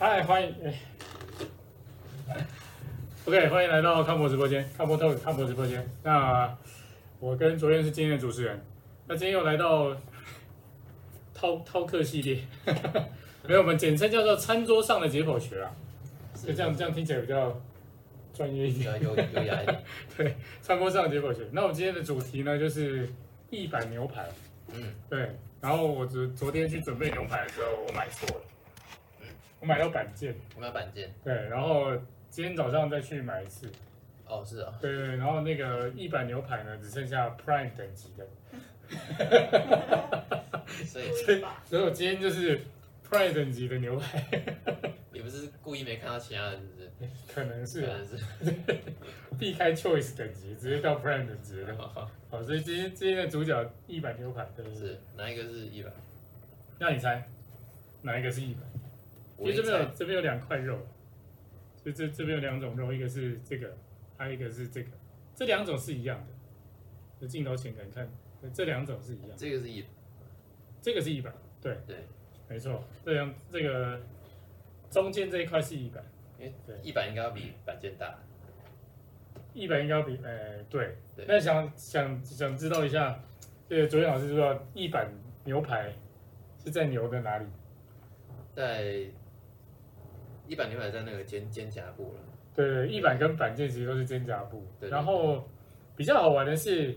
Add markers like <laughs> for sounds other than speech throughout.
嗨，欢迎，哎，OK，欢迎来到康博直播间，康博特康博直播间。那我跟卓彦是今天的主持人。那今天又来到饕饕客系列，<laughs> 没有，我们简称叫做餐桌上的解剖学啊。就这样，这样听起来比较专业一点，有有压力。对，餐桌上的解剖学。那我们今天的主题呢，就是一板牛排。嗯，对。然后我昨昨天去准备牛排的时候，我买错了。我买到板件，我买板件。对，然后今天早上再去买一次。哦，是啊。对对，然后那个一板牛排呢，只剩下 Prime 等级的。<laughs> 所以，所以，所以我今天就是 Prime 等级的牛排。<laughs> 你不是故意没看到其他人，是不是？可能是，可能是。<laughs> 避开 Choice 等级，直接到 Prime 等级的。好，所以今天今天的主角一板牛排，对不对？是，哪一个是一板？那你猜，哪一个是一板？其实这边有这边有两块肉，就这这边有两种肉，一个是这个，还有一个是这个，这两种是一样的。就镜头前看看，这两种是一样的。这个是一，这个是一板，对对，没错。这样这个中间这一块是一板，哎，对，意板应该要比板件大。一板应该要比，哎，对。那想想想知道一下，这个卓彦老师知道意板牛排是在牛的哪里？在。意板牛排在那个肩肩胛部了。对对，意板跟板腱其实都是肩胛部。对。然后比较好玩的是，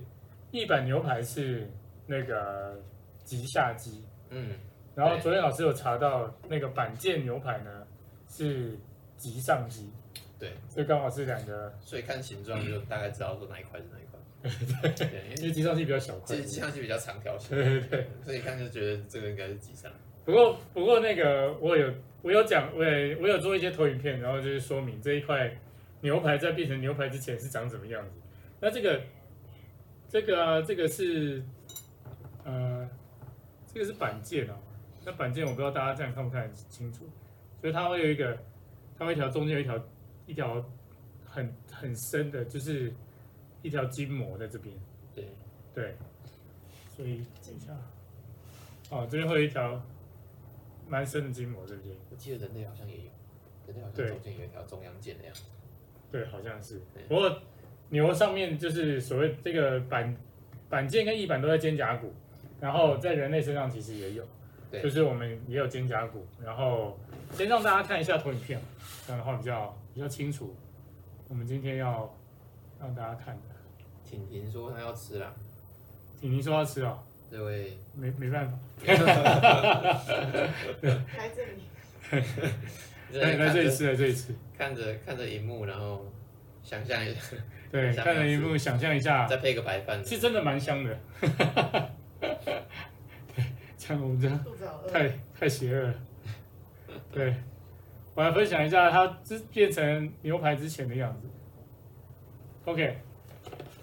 一板牛排是那个棘下肌。嗯。然后昨天老师有查到，那个板腱牛排呢是棘上肌。对。所以刚好是两个。所以看形状就大概知道说哪一块是哪一块。<laughs> 对。因为棘上肌比较小块。棘上肌比较长条形。对对对。所以一看就觉得这个应该是棘上。不过不过那个我有。我有讲，我也我有做一些投影片，然后就是说明这一块牛排在变成牛排之前是长什么样子。那这个这个啊，这个是呃，这个是板件哦。那板件我不知道大家这样看不看得清楚，所以它会有一个，它会一条中间有一条一条很很深的，就是一条筋膜在这边。对对，所以等一下，哦，这边会有一条。蛮深的筋膜，对不对？我记得人类好像也有，人类好像中间有一条中央腱的样子。对，好像是。不过牛上面就是所谓这个板板腱跟翼板都在肩胛骨，然后在人类身上其实也有，对就是我们也有肩胛骨。然后先让大家看一下投影片，这样的话比较比较清楚。我们今天要让大家看的。婷婷说她要吃了。婷婷说要吃哦。这位没没办法，<laughs> 来这里，来来这里吃，来这里吃，看着看着荧幕，然后想象一下，对，看着荧幕想象一下，再配个白饭，是真的蛮香的，对，<laughs> 这样我们这样太太邪恶了，对，我来分享一下它之变成牛排之前的样子，OK，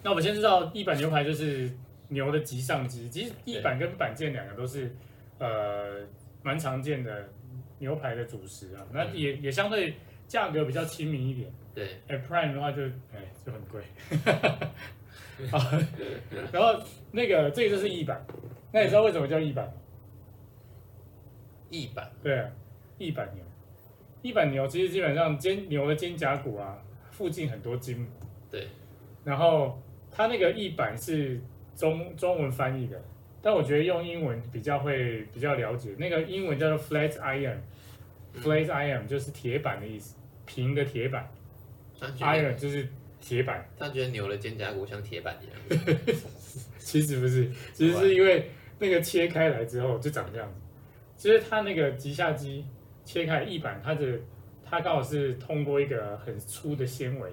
那我们先知道一板牛排就是。牛的棘上肌，其实地板跟板腱两个都是，呃，蛮常见的牛排的主食啊。那也也相对价格比较亲民一点。对，哎，Prime 的话就哎就很贵。<laughs> 好，然后那个这个就是翼板，那你知道为什么叫翼板吗？翼板。对啊，翼板牛，翼板牛其实基本上肩牛的肩胛骨啊附近很多筋。对。然后它那个翼板是。中中文翻译的，但我觉得用英文比较会比较了解。那个英文叫做 flat iron，flat iron 就是铁板的意思，平的铁板。iron 就是铁板。他觉得牛的肩胛骨像铁板一样。<laughs> 其实不是，其实是因为那个切开来之后就长这样子。其实它那个棘下肌切开翼板，它的它刚好是通过一个很粗的纤维。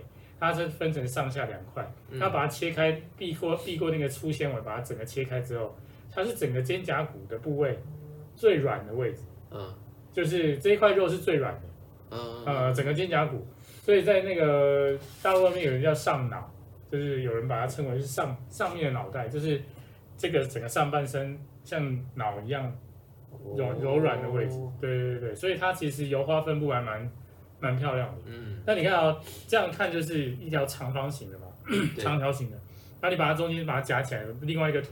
它是分成上下两块，它把它切开，避过避过那个粗纤维，把它整个切开之后，它是整个肩胛骨的部位最软的位置，嗯，就是这一块肉是最软的，嗯，呃，整个肩胛骨，所以在那个大陆外面有人叫上脑，就是有人把它称为是上上面的脑袋，就是这个整个上半身像脑一样柔柔软的位置，对对对，所以它其实油花分布还蛮。蛮漂亮的，嗯，那你看啊、哦，这样看就是一条长方形的嘛，长条形的。那你把它中间把它夹起来，另外一个图，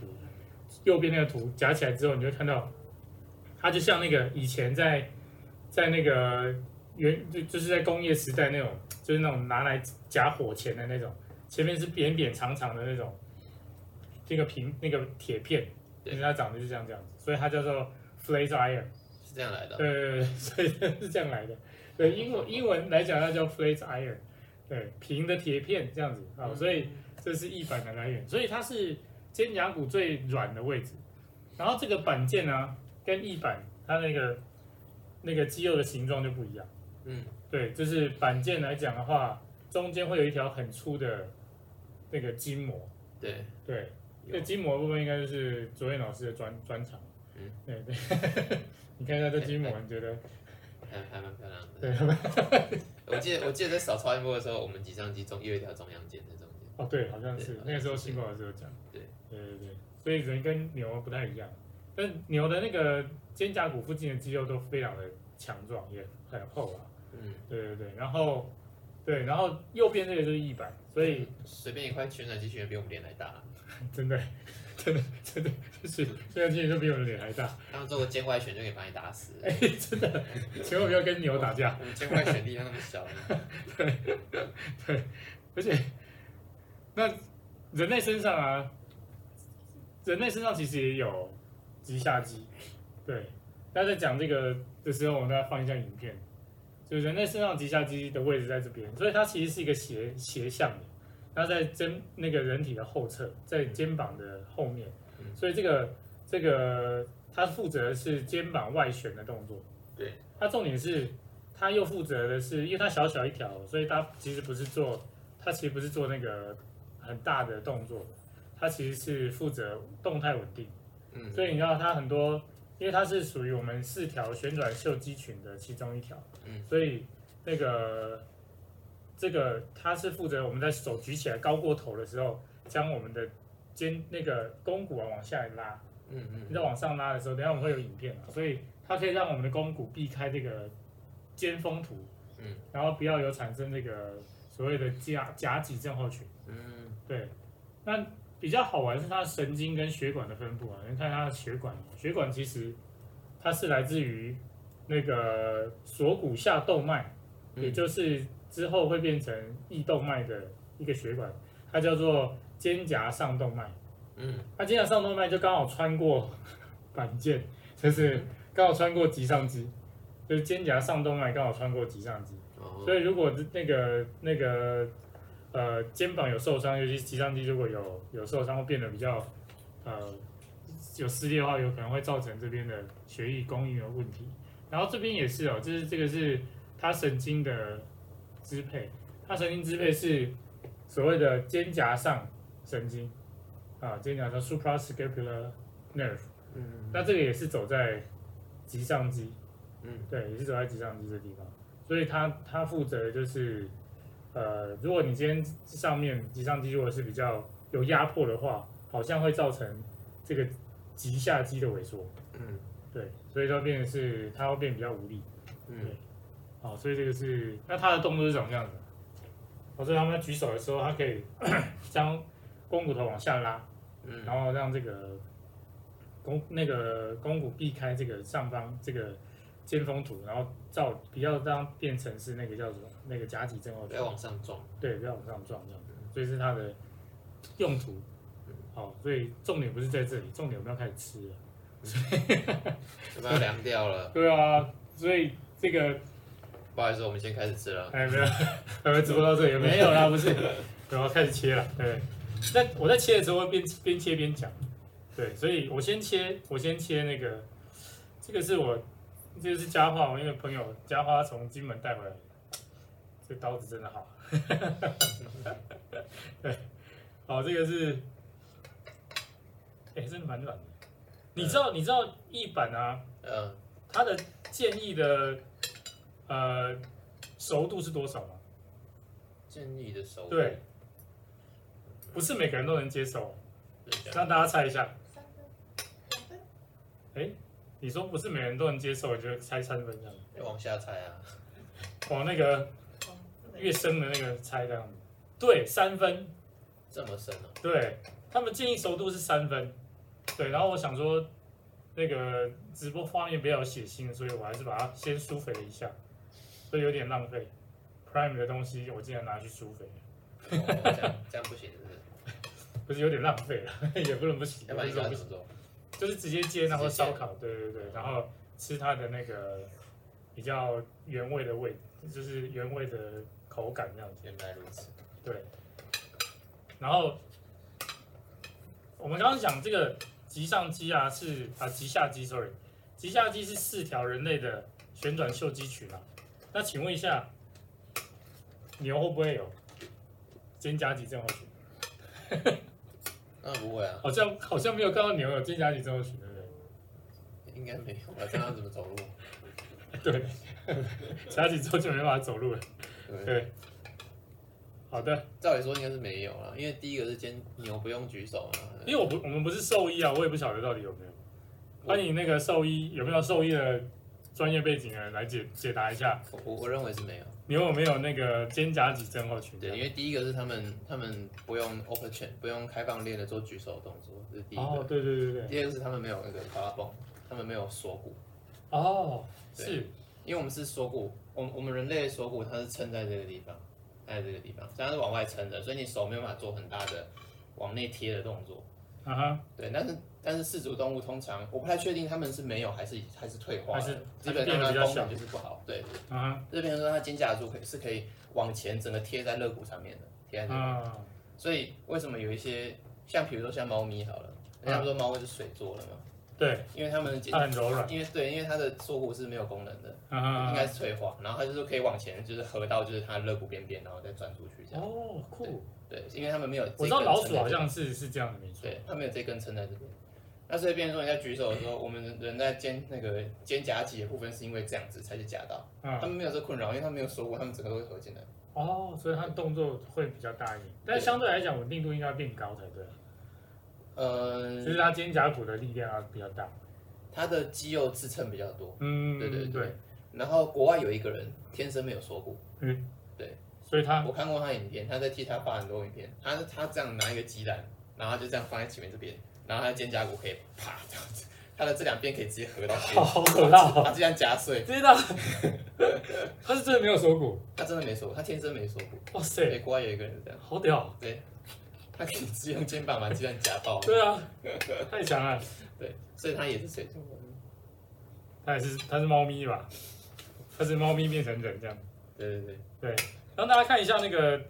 右边那个图夹起来之后，你就看到，它就像那个以前在在那个原就就是在工业时代那种，就是那种拿来夹火钳的那种，前面是扁扁长长的那种，这个平那个铁片，因为它长得就是像这样子，所以它叫做 flate iron，是这样来的。对对对，所以 <laughs> 是这样来的。对，英文英文来讲它叫 flate iron，对，平的铁片这样子啊，所以这是翼板的来源，所以它是肩胛骨最软的位置，然后这个板腱呢，跟翼板它那个那个肌肉的形状就不一样。嗯，对，就是板腱来讲的话，中间会有一条很粗的那个筋膜。对对，这筋膜部分应该就是卓彦老师的专专长。嗯，对对，<laughs> 你看一下这筋膜，你觉得还还蛮漂亮的。对，<laughs> 我记得我记得在扫超音波的时候，我们脊上肌中也有一条中央腱在中间。哦，对，好像是那个时候新过来的时候讲。对对对对，所以人跟牛不太一样，但牛的那个肩胛骨附近的肌肉都非常的强壮，也很厚啊。嗯，对对对，然后，对，然后右边这个就是翼板，所以随便一块旋转肌群比我们脸还大，<laughs> 真的，真的，真的，就是旋转肌群就比我的脸还大。他们做个肩外旋就可以把你打死，哎，真的，千万不要跟牛打架。我们肩外旋力量那么小，对，对，而且，那人类身上啊，人类身上其实也有棘下肌，对，大家在讲这个的时候，我们大家放一下影片。就人类身上棘下肌的位置在这边，所以它其实是一个斜斜向的，它在肩那个人体的后侧，在肩膀的后面，所以这个这个它负责的是肩膀外旋的动作。对，它重点是它又负责的是，因为它小小一条，所以它其实不是做，它其实不是做那个很大的动作，它其实是负责动态稳定。嗯，所以你知道它很多。因为它是属于我们四条旋转袖肌群的其中一条，嗯，所以那个这个它是负责我们在手举起来高过头的时候，将我们的肩那个肱骨啊往下拉，嗯嗯，你在往上拉的时候，等下我们会有影片，所以它可以让我们的肱骨避开这个肩峰突，嗯，然后不要有产生这个所谓的夹夹脊症候群，嗯，对，那。比较好玩是它的神经跟血管的分布啊，你看它的血管，血管其实它是来自于那个锁骨下动脉，也就是之后会变成翼动脉的一个血管，它叫做肩胛上动脉。嗯，它肩胛上动脉就刚好穿过 <laughs> 板腱，就是刚好穿过棘上肌，就是肩胛上动脉刚好穿过棘上肌，所以如果那个那个。呃，肩膀有受伤，尤其是棘上肌如果有有受伤，会变得比较，呃，有撕裂的话，有可能会造成这边的血液供应有问题。然后这边也是哦，就是这个是它神经的支配，它神经支配是所谓的肩胛上神经，啊，肩胛上 suprascapular nerve，嗯，那这个也是走在棘上肌，嗯，对，也是走在棘上肌这地方，所以它它负责的就是。呃，如果你今天上面棘上肌如果是比较有压迫的话，好像会造成这个棘下肌的萎缩。嗯，对，所以说变成是它会变比较无力。嗯，好，所以这个是那它的动作是怎么样子？我说他们举手的时候，它可以 <coughs> 将肱骨头往下拉，嗯，然后让这个肱那个肱骨避开这个上方这个。肩峰突，然后照比较让变成是那个叫什么那个夹挤症候群，不要往上撞，对，不要往上撞这样子，所以是它的用途。好，所以重点不是在这里，重点我们要开始吃了，<laughs> 所以要凉掉了。<laughs> 对啊，所以这个不好意思，我们先开始吃了。哎，没有，我们直播到这里，没有啦，不是，然后开始切了。对，那我在切的时候会边边切边讲，对，所以我先切，我先切那个，这个是我。这个是家花，我那个朋友家花从金门带回来的，这刀子真的好。<laughs> 对，好，这个是，哎，真的蛮软的。你知道，你知道一板啊，嗯，它的建议的呃熟度是多少吗？建议的熟度，对，不是每个人都能接受，让大家猜一下。三分，哎。你说不是每人都能接受，就猜三分这样，要往下猜啊，往那个越深的那个猜这样子。对，三分，这么深啊？对，他们建议熟度是三分。对，然后我想说，那个直播画面比较有血腥，所以我还是把它先舒肥了一下。所以有点浪费。Prime 的东西我竟然拿去舒肥，哦、这样这样不行是不是？不是有点浪费了，<laughs> 也不能不行。要不然你要怎么做？就是直接煎，然后烧烤，对对对，然后吃它的那个比较原味的味，就是原味的口感这样子。原来如此。对。然后我们刚刚讲这个棘上肌啊，是啊棘下肌，sorry，棘下肌是四条人类的旋转袖肌群啊。那请问一下。牛会不会有肩胛肌症候群？<laughs> 那不会啊，好像好像没有看到牛有肩胛肌症候群，对不对？应该没有吧？这样怎么走路？<laughs> 对，胛肌之后就没办法走路了。对，对，好的。照理说应该是没有了，因为第一个是肩牛不用举手嘛。因为我不我们不是兽医啊，我也不晓得到底有没有。欢迎那个兽医，有没有兽医的专业背景的人来解解答一下？我我认为是没有。你有没有那个肩胛肌症候群？对，因为第一个是他们他们不用 open chain，不用开放链的做举手的动作，这是第一个。哦，对对对对。第二个是他们没有那个 collarbone，他们没有锁骨。哦，是，因为我们是锁骨，我我们人类的锁骨它是撑在这个地方，在这个地方，这样是往外撑的，所以你手没有办法做很大的往内贴的动作。啊哈，对，但是但是四足动物通常我不太确定他们是没有还是还是退化，还是基本上它的功能就是不好。对，啊，这边说它肩胛柱可以是可以往前整个贴在肋骨上面的，贴在这边。啊，所以为什么有一些像比如说像猫咪好了，人家不说猫是水做的吗？对，因为它们它很柔软，因为对，因为它的锁骨是没有功能的，啊，应该是退化，然后它就是可以往前就是合到就是它肋骨边边，然后再转出去这样。哦，酷。对，因为他们没有。我知道老鼠好像是是这样的，没错。对，它没有这根撑在这边。那所以变成说，人家举手的时候，我们人在肩那个肩胛肌的部分，是因为这样子才是夹到。嗯。他们没有这困扰，因为他们没有锁骨，他们整个都会合进来。哦，所以它动作会比较大一点，但相对来讲稳定度应该变高才对。呃，就是它肩胛骨的力量要比较大，他的肌肉支撑比较多。嗯，对对对。然后国外有一个人天生没有锁骨。嗯，对。所以他，我看过他影片，他在替他画很多影片。他他这样拿一个鸡蛋，然后就这样放在前面这边，然后它的肩胛骨可以啪这样子，他的这两边可以直接合到。好可怕！他这样夹碎。知道。<laughs> 他是真的没有锁骨。它真的没锁骨，他天生没锁骨。哇塞！对，国外有一个人这样。好屌。对。他可以直接用肩膀把鸡蛋夹爆。对啊。太强了。对，所以它也是水做的。他也是，他是猫咪吧？他是猫咪变成人这样。对对对对。让大家看一下那个，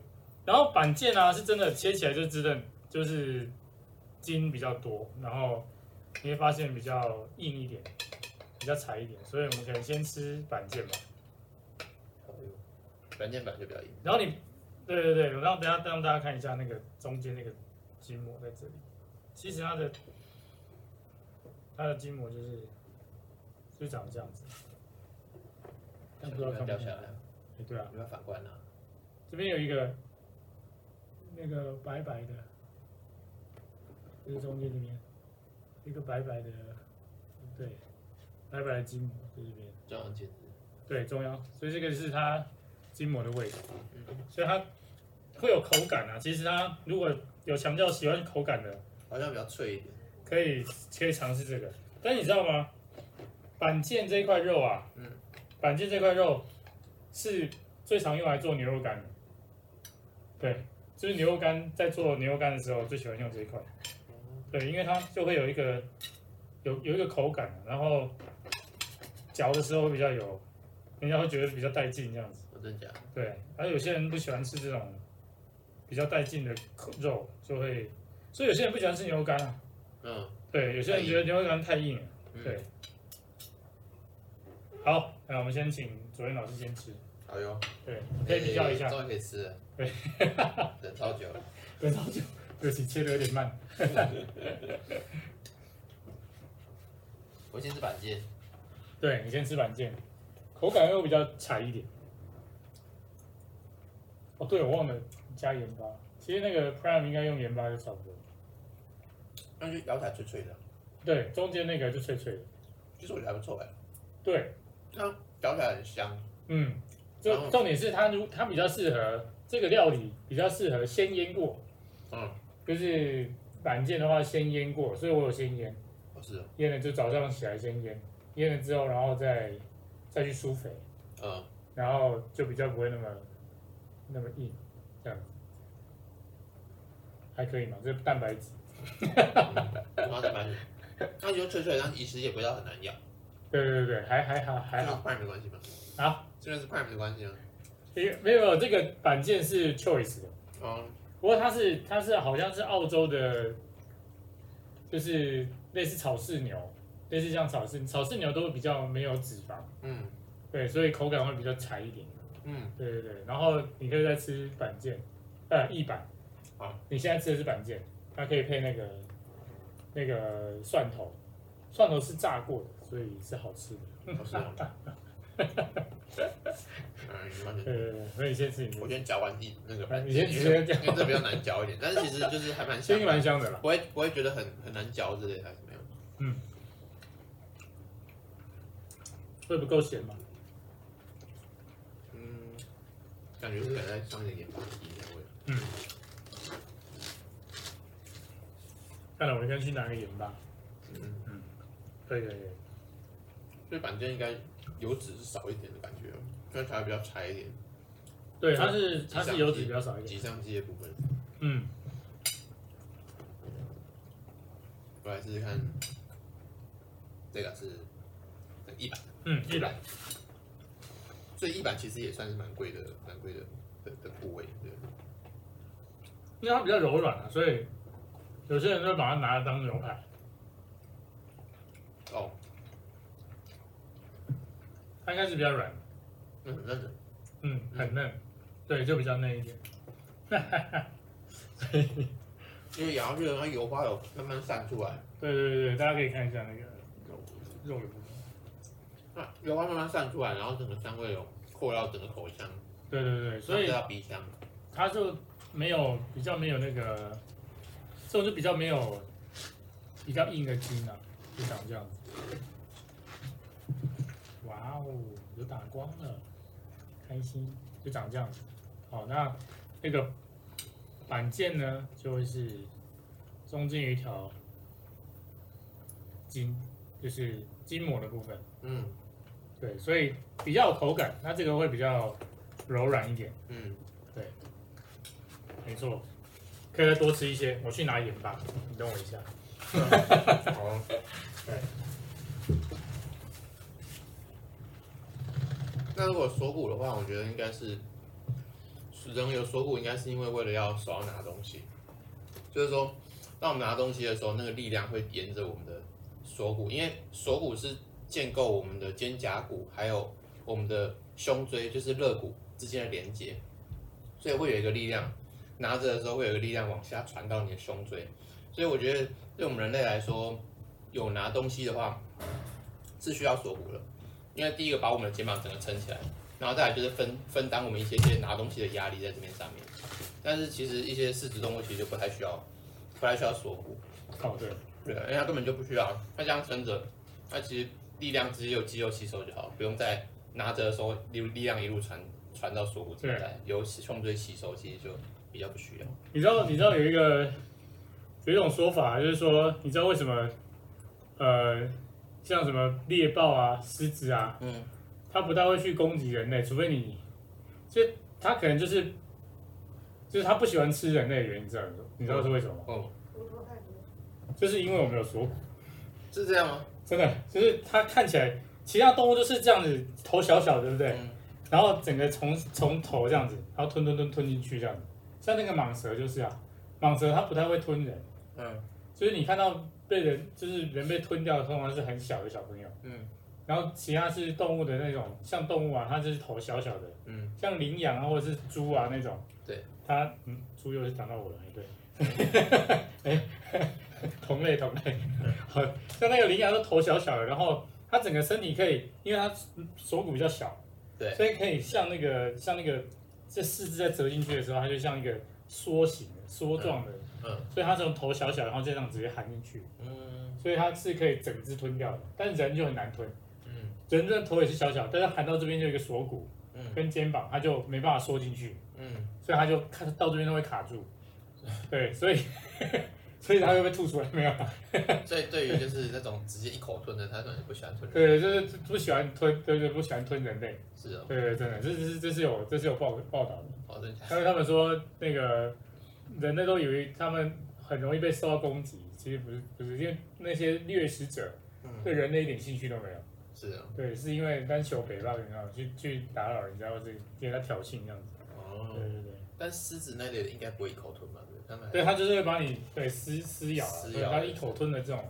然后板腱啊，是真的切起来就真的，就是筋比较多，然后你会发现比较硬一点，比较柴一点，所以我们可能先吃板腱吧。板腱板就比较硬。然后你，对对对，然后等下让大家看一下那个中间那个筋膜在这里，其实它的它的筋膜就是就长这样子，但不知道看不掉下来。对啊，有没有反观啊？这边有一个，那个白白的，这个中间这边，一个白白的，对，白白的筋膜在这边。中央筋。对，中央，所以这个是它筋膜的位置。嗯。所以它会有口感啊。其实它如果有强调喜欢口感的，好像比较脆一点，可以可以尝试这个。但你知道吗？板腱这一块肉啊，嗯，板腱这块肉是最常用来做牛肉干的。对，就是牛肉干在做牛肉干的时候，最喜欢用这一块。对，因为它就会有一个有有一个口感，然后嚼的时候会比较有，人家会觉得比较带劲这样子。真假？对，而有些人不喜欢吃这种比较带劲的肉，就会，所以有些人不喜欢吃牛肉干啊。嗯。对，有些人觉得牛肉干太硬了。对。好，那我们先请左彦老师先吃。好哟。对，可以比较一下。终于可以吃了。对，等超久了，等超久，对不起，切的有点慢。我先吃板腱。对，你先吃板腱，口感又比较柴一点。哦，对，我忘了加盐巴。其实那个 Prime 应该用盐巴就差不多。那就咬起来脆脆的。对，中间那个就脆脆的。其实我觉得还不错哎。对，它咬起来很香。嗯，就重点是它如它比较适合。这个料理比较适合先腌过，嗯，就是板腱的话先腌过，所以我有先腌，哦是，腌了就早上起来先腌，腌了之后然后再再去疏肥，嗯，然后就比较不会那么那么硬，这样子还可以嘛？这是蛋白质，蛋白质，那就脆脆，但其实也不要很难咬。对对对还还好还好。Prime 的关系吗？啊，这个是 Prime 的关系吗？没有没有，这个板件是 Choice 的。哦。不过它是它是好像是澳洲的，就是类似草饲牛，类似像草饲草饲牛都比较没有脂肪。嗯。对，所以口感会比较柴一点。嗯，对对对。然后你可以再吃板腱，呃，翼板。好，你现在吃的是板腱，它可以配那个那个蒜头，蒜头是炸过的，所以是好吃的。好吃 <laughs> 对对对，所以你先吃你。我先嚼完一那个，你先直接嚼，因为这比较难嚼一点，但是其实就是还蛮香，<laughs> 蛮香的啦，不会不会觉得很很难嚼之类还是没有。嗯。会不够咸吗？嗯感觉是在上一点盐巴提一下味。嗯。看来我应该去拿个盐巴。嗯嗯。可以可以。所以板件应该油脂是少一点的感觉，看起来比较柴一点。对，它是它是油脂比较少一点。挤上肌的部分。嗯。我来试试看，这个是一百。嗯，一百。所以一板其实也算是蛮贵的，蛮贵的的的部位，对。因为它比较柔软啊，所以有些人就会把它拿来当牛排。哦。它应该是比较软。嗯，很嫩的。嗯，很嫩。对，就比较嫩一点。哈哈哈。因为咬下去的话，油花有慢慢散出来。对对对对，大家可以看一下那个肉肉的部分。那油花慢慢散出来，然后整个香味有扩到整个口腔。对对对，所以鼻腔，它就没有比较没有那个，这种就比较没有比较硬的筋啊，就长这样子。哇哦，有打光了，开心，就长这样子。好，那那个板件呢，就会是中间有一条筋，就是筋膜的部分。嗯。对，所以比较有口感，那这个会比较柔软一点。嗯，对，没错，可以再多吃一些。我去拿盐巴，你等我一下。<laughs> 好，<laughs> 对。那如果锁骨的话，我觉得应该是人有锁骨，应该是因为为了要手要拿东西，就是说，当我们拿东西的时候，那个力量会沿着我们的锁骨，因为锁骨是。建构我们的肩胛骨，还有我们的胸椎，就是肋骨之间的连接，所以会有一个力量，拿着的时候会有一个力量往下传到你的胸椎，所以我觉得对我们人类来说，有拿东西的话是需要锁骨的，因为第一个把我们的肩膀整个撑起来，然后再来就是分分担我们一些些拿东西的压力在这边上面，但是其实一些四肢动物其实就不太需要，不太需要锁骨。哦，对，对，因为它根本就不需要，它这样撑着，它其实。力量直接有肌肉吸收就好，不用再拿着的时候力力量一路传传到锁骨这边来，由胸椎吸收，其实就比较不需要。你知道你知道有一个有一种说法，就是说你知道为什么呃像什么猎豹啊、狮子啊，嗯，它不太会去攻击人类，除非你，就它可能就是就是它不喜欢吃人类的原因，知道你知道是为什么吗？哦，就是因为我们有锁骨，是这样吗？真的，就是它看起来，其他动物都是这样子，头小小，对不对？嗯、然后整个从从头这样子，然后吞吞吞吞进去这样子。像那个蟒蛇就是啊，蟒蛇它不太会吞人，嗯，就是你看到被人就是人被吞掉的，通常是很小的小朋友，嗯，然后其他是动物的那种，像动物啊，它就是头小小的，嗯，像羚羊啊或者是猪啊那种，对，它嗯，猪又是讲到我了，对，<laughs> 哎。<laughs> 同类同类，好像那个羚羊都头小小的，然后它整个身体可以，因为它锁骨比较小，对，所以可以像那个像那个这四肢在折进去的时候，它就像一个梭形的梭状的，嗯，嗯，所以它从头小小，然后这样直接含进去，嗯，所以它是可以整只吞掉的，但人就很难吞，嗯，人的头也是小小，但是含到这边就有一个锁骨，嗯，跟肩膀，它就没办法缩进去，嗯，所以它就看到这边都会卡住，<laughs> 对，所以。<laughs> 所以它会被吐出来没有？<laughs> 所以对于就是那种直接一口吞的，它可能不喜欢吞。对，就是不喜欢吞，对对，不喜欢吞人类。是哦。对对，真的，这是这是有这是有报报道的。哦，真的。因为他们说那个人类都以为他们很容易被受到攻击，其实不是不是，因为那些掠食者对人类一点兴趣都没有。是啊。对，是因为单求北吧，然后去去打扰人家，或者给他挑衅这样子。哦。对对对。但狮子那类的应该不会一口吞吧？对，它就是会把你对撕撕咬，对，它一口吞的这种，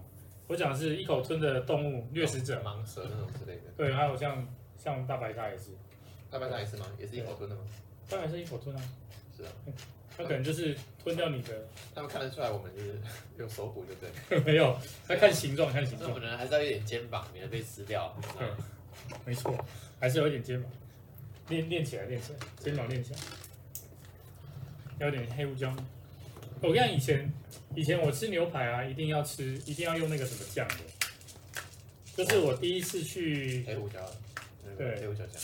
我讲的是一口吞的动物掠食者，蟒蛇那种之类的。对，还有像像大白鲨也是，大白鲨也是吗？也是一口吞的吗？当然是一口吞啊。是啊，它可能就是吞掉你的。他们看得出来我们就是用手骨，对不对？没有，它看形状，看形状。可能还是要一点肩膀，免得被吃掉。嗯，<laughs> 没错，还是有一点肩膀，练练起来，练起来，肩膀练起来。要点黑胡椒。我跟你讲，以前以前我吃牛排啊，一定要吃，一定要用那个什么酱的。就是我第一次去黑胡椒，对黑胡椒酱，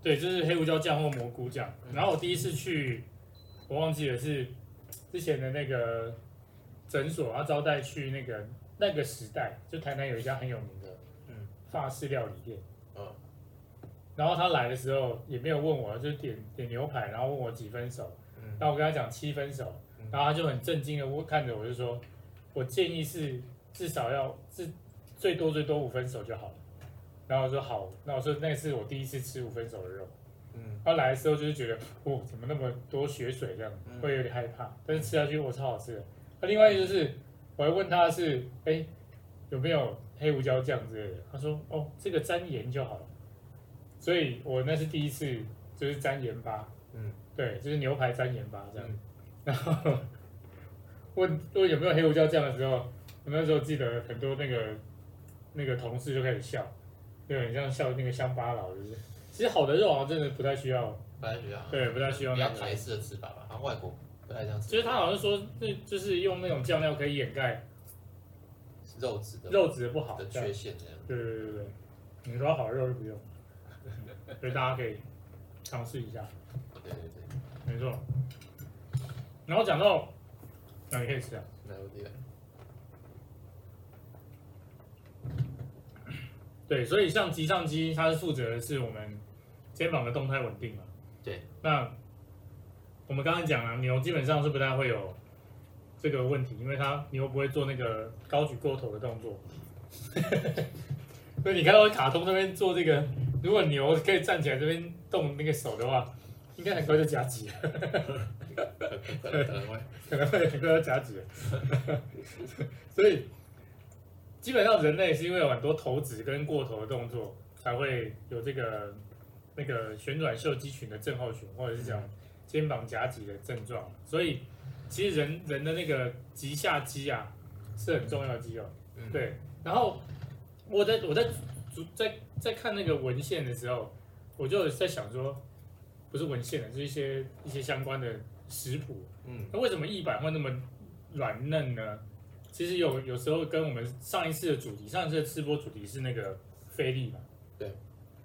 对，就是黑胡椒酱或蘑菇酱。然后我第一次去，我忘记了是之前的那个诊所他招待去那个那个时代，就台南有一家很有名的嗯法式料理店。嗯。然后他来的时候也没有问我，就点点牛排，然后问我几分熟。然后我跟他讲七分熟。然后他就很震惊的我看着我就说，我建议是至少要至最多最多五分熟就好了。然后我说好，那我说那是我第一次吃五分熟的肉。嗯。他来的时候就是觉得，哦，怎么那么多血水这样，会有点害怕。但是吃下去我超好吃的。那另外一个就是，我还问他是，哎，有没有黑胡椒酱之类的？他说，哦，这个沾盐就好了。所以我那是第一次就是沾盐巴。嗯。对，就是牛排沾盐巴这样。然后问问有没有黑胡椒酱的时候，我那时候记得很多那个那个同事就开始笑，就，很像笑那个乡巴佬，就是其实好的肉好像真的不太需要，不太需要，对，不太需要那个。比较台式的吃法吧，啊，外国不太这样吃。其实他好像说，那就是用那种酱料可以掩盖肉质的肉质的不好的缺陷这样。对对对对，你说好的肉就不用，所以大家可以尝试一下。对对对，没错。然后讲到，那你可以吃啊，没问题的。对，所以像吉上肌，它是负责的是我们肩膀的动态稳定嘛。对。那我们刚刚讲了，牛基本上是不太会有这个问题，因为它牛不会做那个高举过头的动作。<laughs> 所以你看到卡通那边做这个，如果牛可以站起来这边动那个手的话，应该很快就夹击了。可能会，可能会很多夹挤，<laughs> 所以基本上人类是因为有很多投掷跟过头的动作，才会有这个那个旋转袖肌群的症候群，或者是讲肩膀夹脊的症状。所以其实人人的那个棘下肌啊是很重要的肌肉，对。然后我在我在在在看那个文献的时候，我就在想说，不是文献的，是一些一些相关的。食谱，嗯，那为什么翼板会那么软嫩呢？其实有有时候跟我们上一次的主题，上一次的吃播主题是那个菲力嘛，对，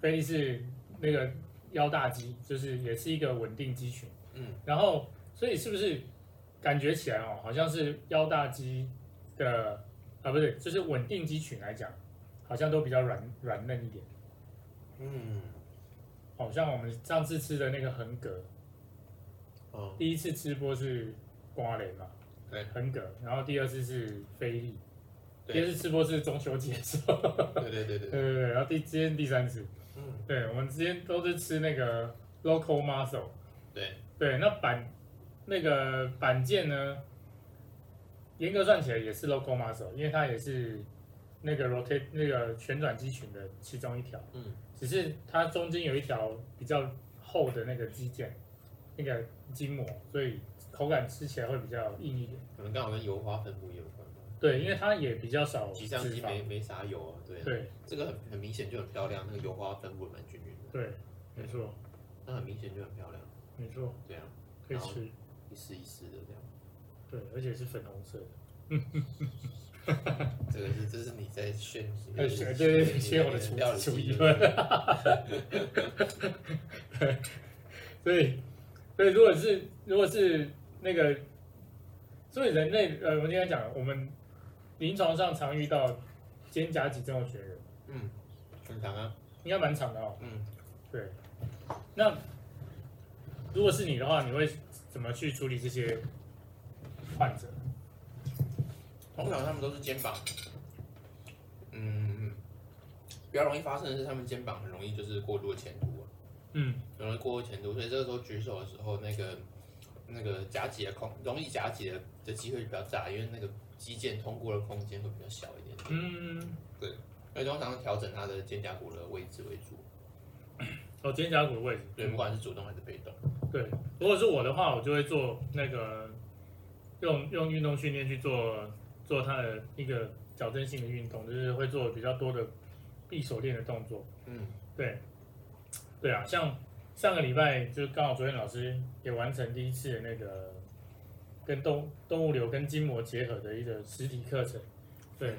菲力是那个腰大肌，就是也是一个稳定肌群，嗯，然后所以是不是感觉起来哦，好像是腰大肌的啊，不是，就是稳定肌群来讲，好像都比较软软嫩一点，嗯，好像我们上次吃的那个横膈。第一次吃播是瓜雷嘛，对，横膈，然后第二次是菲力，第二次吃播是中秋节的时候，对对对。对对对，然后第今天第三次，嗯，对，我们之前都是吃那个 local muscle，对对，那板那个板腱呢，严格算起来也是 local muscle，因为它也是那个 rotate 那个旋转肌群的其中一条，嗯，只是它中间有一条比较厚的那个肌腱。那个筋膜，所以口感吃起来会比较硬一点。可能刚好跟油花分布也有关吧。对，因为它也比较少。棘上肌没没啥油啊，对。对，这个很很明显就很漂亮，那个油花分布蛮均匀的。对，没错。那很明显就很漂亮。没错。对啊可以吃，一丝一丝的这样。对，而且是粉红色的。<laughs> 这个是这是你在炫，对对对，炫我的厨厨艺。对，<laughs> 所以。所以如果是如果是那个所以人类呃，我今天讲，我们临床上常遇到肩胛脊症候群的人，嗯，很长啊，应该蛮长的哦。嗯，对。那如果是你的话，你会怎么去处理这些患者？通常他们都是肩膀，嗯，比较容易发生的是他们肩膀很容易就是过度的前凸，嗯，容易过度前凸，所以这个时候举手的时候，那个那个夹脊的空，容易夹脊的的机会就比较大，因为那个肌腱通过的空间会比较小一点点。嗯，对，所以通常调整他的肩胛骨的位置为主。哦，肩胛骨的位置，对，不管是主动还是被动。对，如果是我的话，我就会做那个用用运动训练去做。做他的一个矫正性的运动，就是会做比较多的闭手链的动作。嗯，对，对啊，像上个礼拜就刚好昨天老师也完成第一次的那个跟动动物流跟筋膜结合的一个实体课程。对，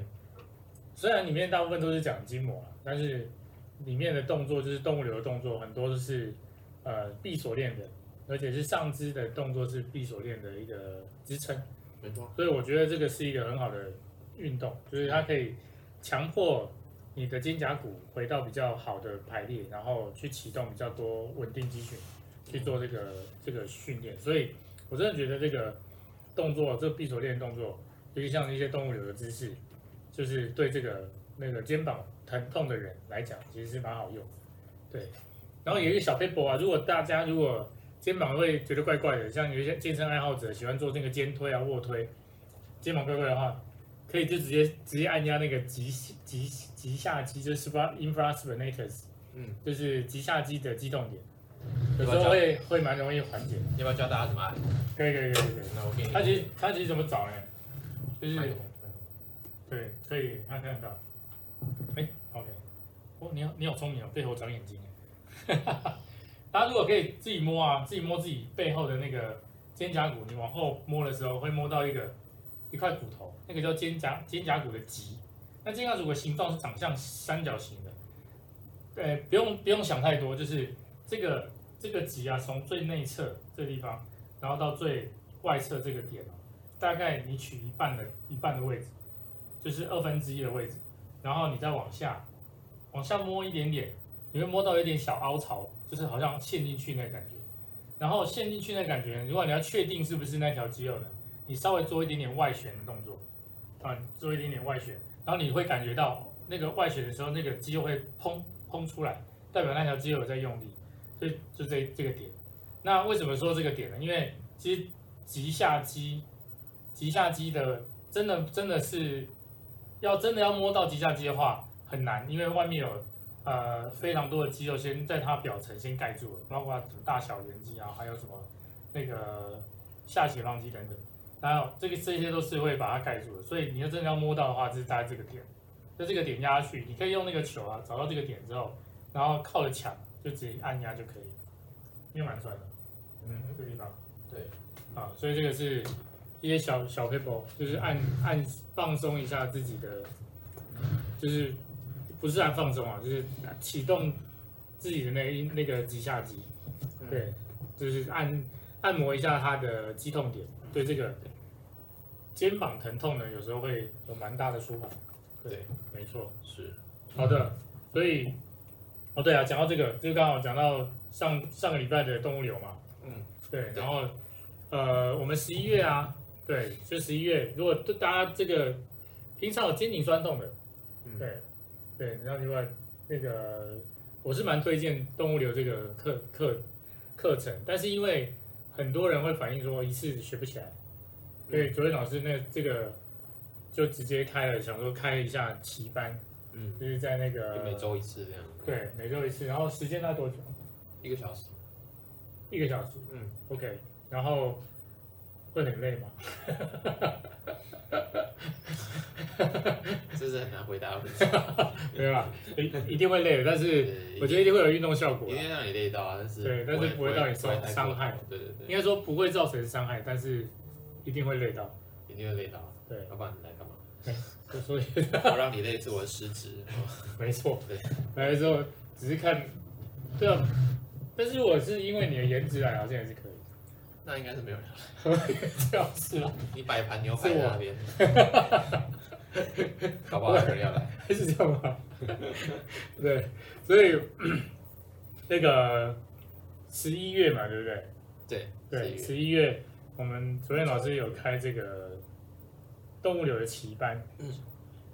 虽然里面大部分都是讲筋膜，但是里面的动作就是动物流的动作，很多都是呃闭锁链的，而且是上肢的动作是闭锁链的一个支撑。没错所以我觉得这个是一个很好的运动，就是它可以强迫你的肩胛骨回到比较好的排列，然后去启动比较多稳定肌群去做这个这个训练。所以我真的觉得这个动作，这个臂锁链动作，尤其像一些动物流的姿势，就是对这个那个肩膀疼痛的人来讲，其实是蛮好用。对，然后有一个小撇步啊，如果大家如果肩膀会觉得怪怪的，像有一些健身爱好者喜欢做那个肩推啊、卧推，肩膀怪怪的话，可以就直接直接按压那个极极极下肌，就是 spa infraspinatus，嗯，就是极下肌的肌动点，有时候会会蛮容易缓解。要不要教大家怎么按？可以可以可以可以。那我给你。他其实他其实怎么找呢？就是对，可以他看得到。哎，OK，哦，你好你好聪明哦，背后长眼睛。哈哈哈。大家如果可以自己摸啊，自己摸自己背后的那个肩胛骨，你往后摸的时候会摸到一个一块骨头，那个叫肩胛肩胛骨的棘。那肩胛骨的形状是长像三角形的，对，不用不用想太多，就是这个这个棘啊，从最内侧这地方，然后到最外侧这个点，大概你取一半的一半的位置，就是二分之一的位置，然后你再往下往下摸一点点，你会摸到有点小凹槽。就是好像陷进去那感觉，然后陷进去那感觉，如果你要确定是不是那条肌肉呢，你稍微做一点点外旋的动作，啊，做一点点外旋，然后你会感觉到那个外旋的时候，那个肌肉会砰砰出来，代表那条肌肉在用力，所以就这这个点。那为什么说这个点呢？因为其实棘下肌，棘下肌的真的真的是要真的要摸到棘下肌的话很难，因为外面有。呃，非常多的肌肉先在它表层先盖住了，包括大小圆肌啊，还有什么那个下斜方肌等等，然后这个这些都是会把它盖住的。所以你要真的要摸到的话，就是在这个点，在这个点压下去，你可以用那个球啊，找到这个点之后，然后靠着墙就直接按压就可以，因为蛮帅的。嗯，这个地方，对，啊，所以这个是一些小小撇步，就是按按放松一下自己的，就是。不是按放松啊，就是启动自己的那那个肌下肌，对，就是按按摩一下它的肌痛点，对这个肩膀疼痛呢，有时候会有蛮大的舒缓。对，没错，是好的。所以，哦对啊，讲到这个，就刚好讲到上上个礼拜的动物流嘛，嗯，对，然后呃，我们十一月啊，对，就十一月，如果大家这个平常有肩颈酸痛的，对。对，然后另外那个我是蛮推荐动物流这个课课课程，但是因为很多人会反映说一次学不起来，所以昨天老师那这个就直接开了，想说开一下期班，嗯，就是在那个每周一次这样，对，每周一次，然后时间大概多久？一个小时，一个小时，嗯，OK，然后会很累吗？<laughs> 这是很难回答的问题，<laughs> 对吧？一一定会累的，但是我觉得一定会有运动效果，一定让你累到啊！但是对，但是不会让你受伤害。对对对，应该说不会造成伤害，但是一定会累到，一定会累到。对，要不然你来干嘛？对，所以我让你累是我的失职。<laughs> 没错，对，来的时候只是看，对啊，但是我是因为你的颜值来，好像也是可以。那应该是没有人。<laughs> 最好是了。你摆盘牛排在那边，好不好？有人要来，还 <laughs> 是这样吗？对，所以 <clears throat> 那个十一月嘛，对不对？对对，十一月我们昨天老师有开这个动物流的奇班，嗯，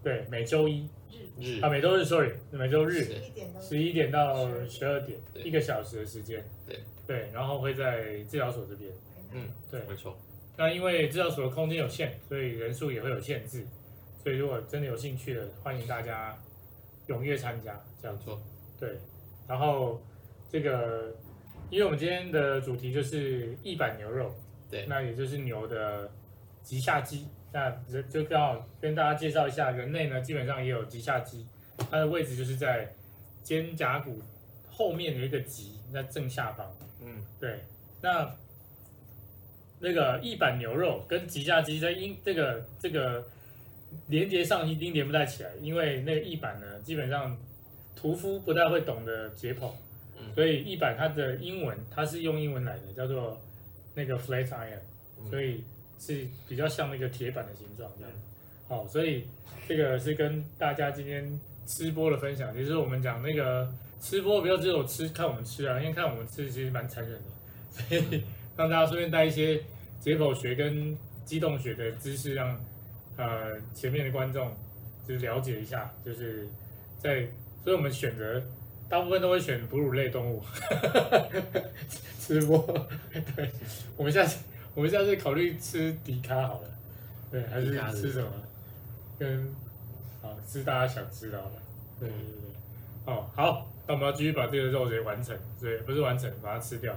对，每周一。日。啊，每周日，sorry，每周日。十一点到十二点，一个小时的时间，对。对，然后会在治疗所这边，嗯，对，没错。那因为治疗所的空间有限，所以人数也会有限制，所以如果真的有兴趣的，欢迎大家踊跃参加，这样做。对，然后这个。因为我们今天的主题就是一板牛肉，对，那也就是牛的极下肌，那就刚好跟大家介绍一下，人类呢基本上也有棘下肌，它的位置就是在肩胛骨后面有一个棘，在正下方，嗯，对，那那个翼板牛肉跟棘下肌在因这个这个连接上一定连不太起来，因为那个翼板呢基本上屠夫不太会懂得解剖。所以翼板它的英文，它是用英文来的，叫做那个 flat iron，所以是比较像那个铁板的形状这样。好，所以这个是跟大家今天吃播的分享，其实我们讲那个吃播不要只有吃看我们吃啊，因为看我们吃其实蛮残忍的，<laughs> 所以让大家顺便带一些解剖学跟机动学的知识，让呃前面的观众就是了解一下，就是在所以我们选择。大部分都会选哺乳类动物，<laughs> 吃播，<laughs> 对，我们下次我们下次考虑吃迪卡好了，对，还是吃什么？跟，好吃大家想吃的好了，对对对，哦好，那我们要继续把这个肉给完成，对，不是完成，把它吃掉，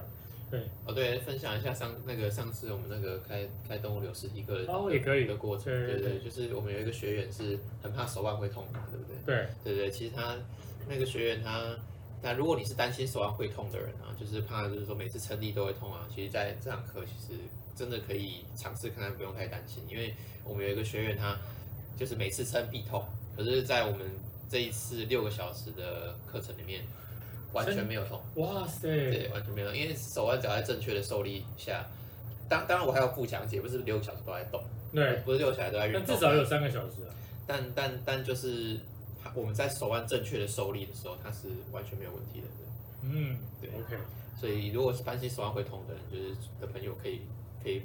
对，哦对，分享一下上那个上次我们那个开开动物流实体课的哦也可以的过程，对对，就是我们有一个学员是很怕手腕会痛的，对不对？对对对，其实他。那个学员他，但如果你是担心手腕会痛的人啊，就是怕就是说每次撑地都会痛啊，其实在这堂课其实真的可以尝试看看，不用太担心，因为我们有一个学员他就是每次撑必痛，可是在我们这一次六个小时的课程里面完全没有痛。哇塞！对，完全没有，因为手腕只要在正确的受力下，当当然我还要附讲解，不是六个小时都在动，对，不是六个小时都在运动，但至少有三个小时啊。但但但就是。我们在手腕正确的受力的时候，它是完全没有问题的。嗯，对，OK。所以如果是担心手腕会痛的人，就是的朋友可以可以，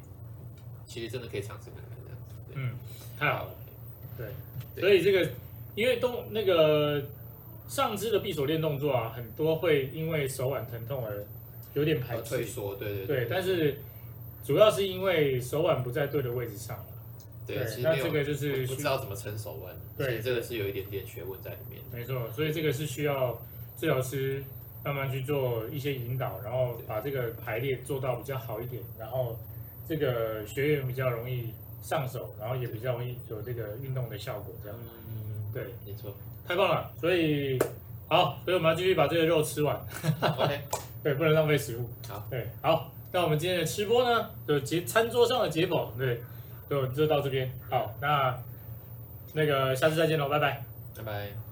其实真的可以尝试看看这样子。嗯，太好了。对，对所以这个因为动那个上肢的闭锁链动作啊，很多会因为手腕疼痛而有点排斥、退缩。对对对，对，但是主要是因为手腕不在对的位置上了。对，那这个就是不知道怎么撑手腕，对，这个是有一点点学问在里面。没错，所以这个是需要治疗师慢慢去做一些引导，然后把这个排列做到比较好一点，然后这个学员比较容易上手，然后也比较容易有这个运动的效果，这样。嗯，对，没错，太棒了。所以好，所以我们要继续把这个肉吃完。OK，<laughs> 对，不能浪费食物。好，对，好，那我们今天的吃播呢，就解餐桌上的解剖，对。就就到这边，好，那那个下次再见喽，拜拜，拜拜。